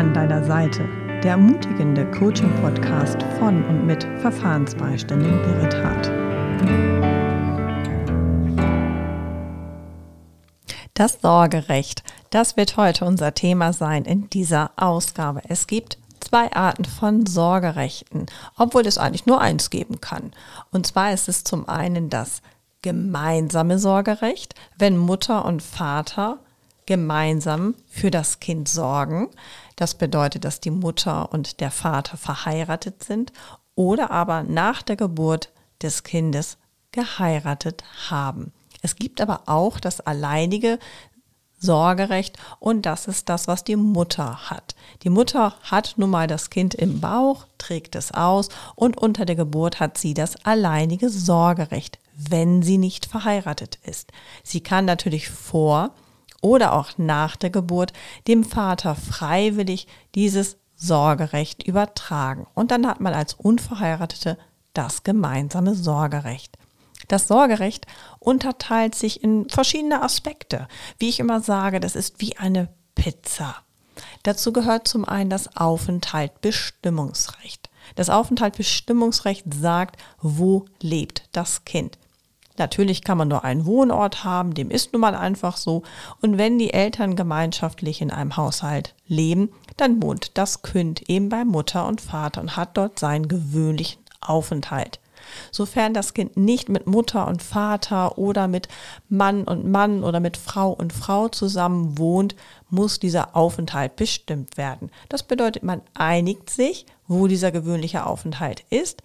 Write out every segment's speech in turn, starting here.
an deiner Seite, der ermutigende Coaching-Podcast von und mit Verfahrensbeiständigen Berit Hart. Das Sorgerecht, das wird heute unser Thema sein in dieser Ausgabe. Es gibt zwei Arten von Sorgerechten, obwohl es eigentlich nur eins geben kann. Und zwar ist es zum einen das gemeinsame Sorgerecht, wenn Mutter und Vater gemeinsam für das Kind sorgen. Das bedeutet, dass die Mutter und der Vater verheiratet sind oder aber nach der Geburt des Kindes geheiratet haben. Es gibt aber auch das alleinige Sorgerecht und das ist das, was die Mutter hat. Die Mutter hat nun mal das Kind im Bauch, trägt es aus und unter der Geburt hat sie das alleinige Sorgerecht, wenn sie nicht verheiratet ist. Sie kann natürlich vor oder auch nach der Geburt dem Vater freiwillig dieses Sorgerecht übertragen. Und dann hat man als Unverheiratete das gemeinsame Sorgerecht. Das Sorgerecht unterteilt sich in verschiedene Aspekte. Wie ich immer sage, das ist wie eine Pizza. Dazu gehört zum einen das Aufenthaltbestimmungsrecht. Das Aufenthaltbestimmungsrecht sagt, wo lebt das Kind. Natürlich kann man nur einen Wohnort haben, dem ist nun mal einfach so. Und wenn die Eltern gemeinschaftlich in einem Haushalt leben, dann wohnt das Kind eben bei Mutter und Vater und hat dort seinen gewöhnlichen Aufenthalt. Sofern das Kind nicht mit Mutter und Vater oder mit Mann und Mann oder mit Frau und Frau zusammen wohnt, muss dieser Aufenthalt bestimmt werden. Das bedeutet, man einigt sich, wo dieser gewöhnliche Aufenthalt ist,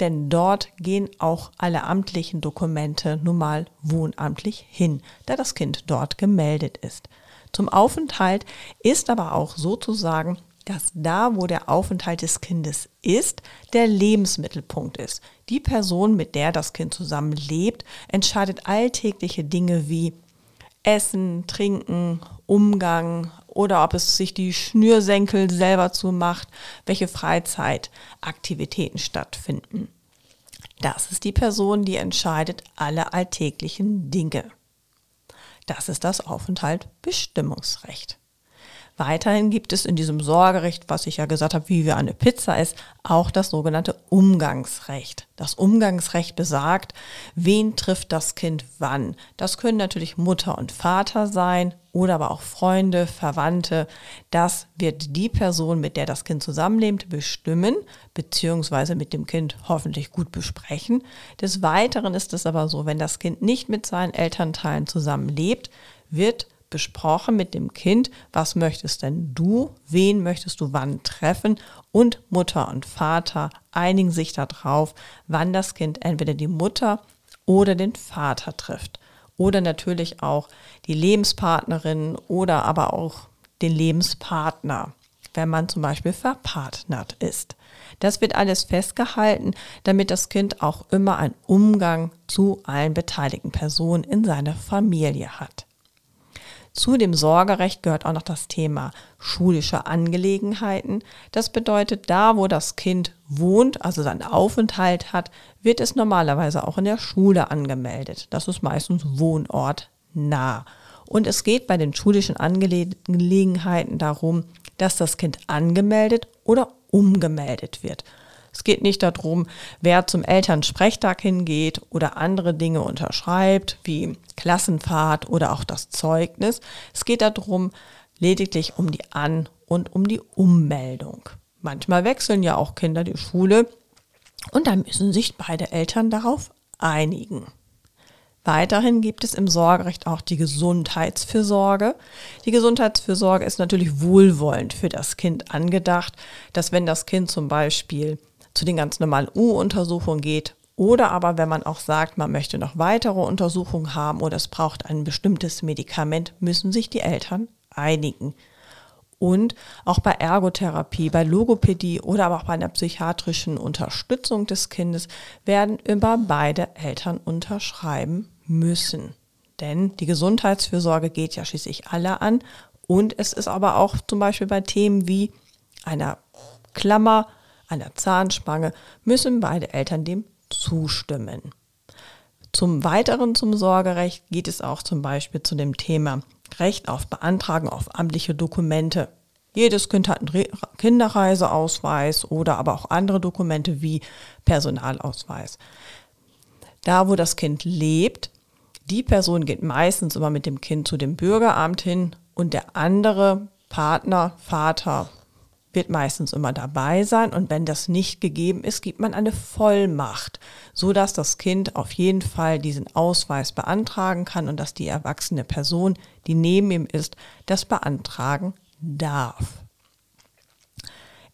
denn dort gehen auch alle amtlichen Dokumente nun mal wohnamtlich hin, da das Kind dort gemeldet ist. Zum Aufenthalt ist aber auch sozusagen, dass da, wo der Aufenthalt des Kindes ist, der Lebensmittelpunkt ist. Die Person, mit der das Kind zusammen lebt, entscheidet alltägliche Dinge wie Essen, Trinken, Umgang oder ob es sich die Schnürsenkel selber zumacht, welche Freizeitaktivitäten stattfinden. Das ist die Person, die entscheidet alle alltäglichen Dinge. Das ist das Aufenthaltbestimmungsrecht. Weiterhin gibt es in diesem Sorgerecht, was ich ja gesagt habe, wie wir eine Pizza ist, auch das sogenannte Umgangsrecht. Das Umgangsrecht besagt, wen trifft das Kind wann. Das können natürlich Mutter und Vater sein oder aber auch Freunde, Verwandte. Das wird die Person, mit der das Kind zusammenlebt, bestimmen, beziehungsweise mit dem Kind hoffentlich gut besprechen. Des Weiteren ist es aber so, wenn das Kind nicht mit seinen Elternteilen zusammenlebt, wird besprochen mit dem Kind, was möchtest denn du, wen möchtest du wann treffen und Mutter und Vater einigen sich darauf, wann das Kind entweder die Mutter oder den Vater trifft oder natürlich auch die Lebenspartnerin oder aber auch den Lebenspartner, wenn man zum Beispiel verpartnert ist. Das wird alles festgehalten, damit das Kind auch immer einen Umgang zu allen beteiligten Personen in seiner Familie hat. Zu dem Sorgerecht gehört auch noch das Thema schulische Angelegenheiten. Das bedeutet, da wo das Kind wohnt, also seinen Aufenthalt hat, wird es normalerweise auch in der Schule angemeldet. Das ist meistens Wohnort nah. Und es geht bei den schulischen Angelegenheiten darum, dass das Kind angemeldet oder umgemeldet wird. Es geht nicht darum, wer zum Elternsprechtag hingeht oder andere Dinge unterschreibt, wie Klassenfahrt oder auch das Zeugnis. Es geht darum, lediglich um die An- und um die Ummeldung. Manchmal wechseln ja auch Kinder die Schule und dann müssen sich beide Eltern darauf einigen. Weiterhin gibt es im Sorgerecht auch die Gesundheitsfürsorge. Die Gesundheitsfürsorge ist natürlich wohlwollend für das Kind angedacht, dass wenn das Kind zum Beispiel zu den ganz normalen U-Untersuchungen geht oder aber wenn man auch sagt, man möchte noch weitere Untersuchungen haben oder es braucht ein bestimmtes Medikament, müssen sich die Eltern einigen. Und auch bei Ergotherapie, bei Logopädie oder aber auch bei einer psychiatrischen Unterstützung des Kindes werden immer beide Eltern unterschreiben müssen. Denn die Gesundheitsfürsorge geht ja schließlich alle an. Und es ist aber auch zum Beispiel bei Themen wie einer Klammer an der Zahnspange müssen beide Eltern dem zustimmen. Zum Weiteren zum Sorgerecht geht es auch zum Beispiel zu dem Thema Recht auf Beantragung auf amtliche Dokumente. Jedes Kind hat einen Kinderreiseausweis oder aber auch andere Dokumente wie Personalausweis. Da, wo das Kind lebt, die Person geht meistens immer mit dem Kind zu dem Bürgeramt hin und der andere Partner, Vater, wird meistens immer dabei sein und wenn das nicht gegeben ist, gibt man eine Vollmacht, so dass das Kind auf jeden Fall diesen Ausweis beantragen kann und dass die erwachsene Person, die neben ihm ist, das beantragen darf.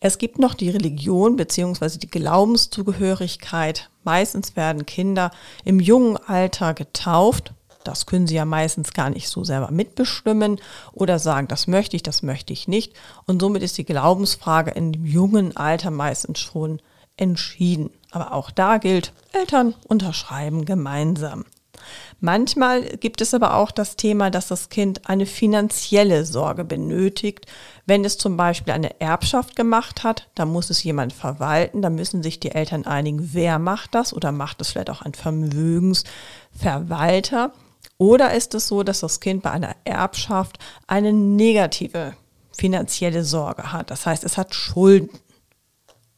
Es gibt noch die Religion bzw. die Glaubenszugehörigkeit. Meistens werden Kinder im jungen Alter getauft das können sie ja meistens gar nicht so selber mitbestimmen oder sagen, das möchte ich, das möchte ich nicht. Und somit ist die Glaubensfrage in dem jungen Alter meistens schon entschieden. Aber auch da gilt, Eltern unterschreiben gemeinsam. Manchmal gibt es aber auch das Thema, dass das Kind eine finanzielle Sorge benötigt. Wenn es zum Beispiel eine Erbschaft gemacht hat, dann muss es jemand verwalten, da müssen sich die Eltern einigen, wer macht das oder macht es vielleicht auch ein Vermögensverwalter. Oder ist es so, dass das Kind bei einer Erbschaft eine negative finanzielle Sorge hat? Das heißt, es hat Schulden.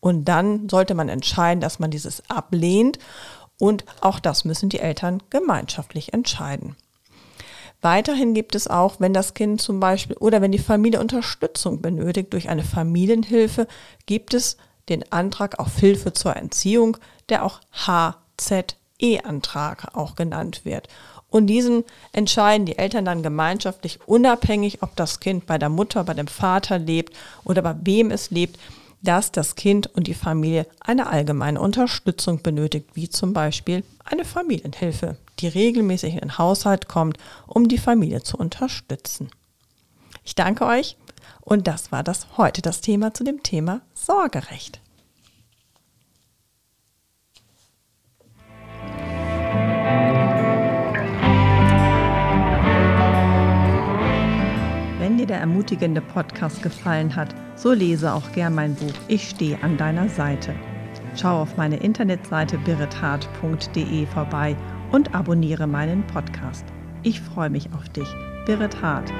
Und dann sollte man entscheiden, dass man dieses ablehnt. Und auch das müssen die Eltern gemeinschaftlich entscheiden. Weiterhin gibt es auch, wenn das Kind zum Beispiel oder wenn die Familie Unterstützung benötigt durch eine Familienhilfe, gibt es den Antrag auf Hilfe zur Entziehung, der auch HZE-Antrag auch genannt wird. Und diesen entscheiden die Eltern dann gemeinschaftlich, unabhängig, ob das Kind bei der Mutter, bei dem Vater lebt oder bei wem es lebt, dass das Kind und die Familie eine allgemeine Unterstützung benötigt, wie zum Beispiel eine Familienhilfe, die regelmäßig in den Haushalt kommt, um die Familie zu unterstützen. Ich danke euch und das war das heute das Thema zu dem Thema Sorgerecht. Wenn dir der ermutigende Podcast gefallen hat, so lese auch gern mein Buch Ich stehe an deiner Seite. Schau auf meine Internetseite birrethart.de vorbei und abonniere meinen Podcast. Ich freue mich auf dich. Birret Hart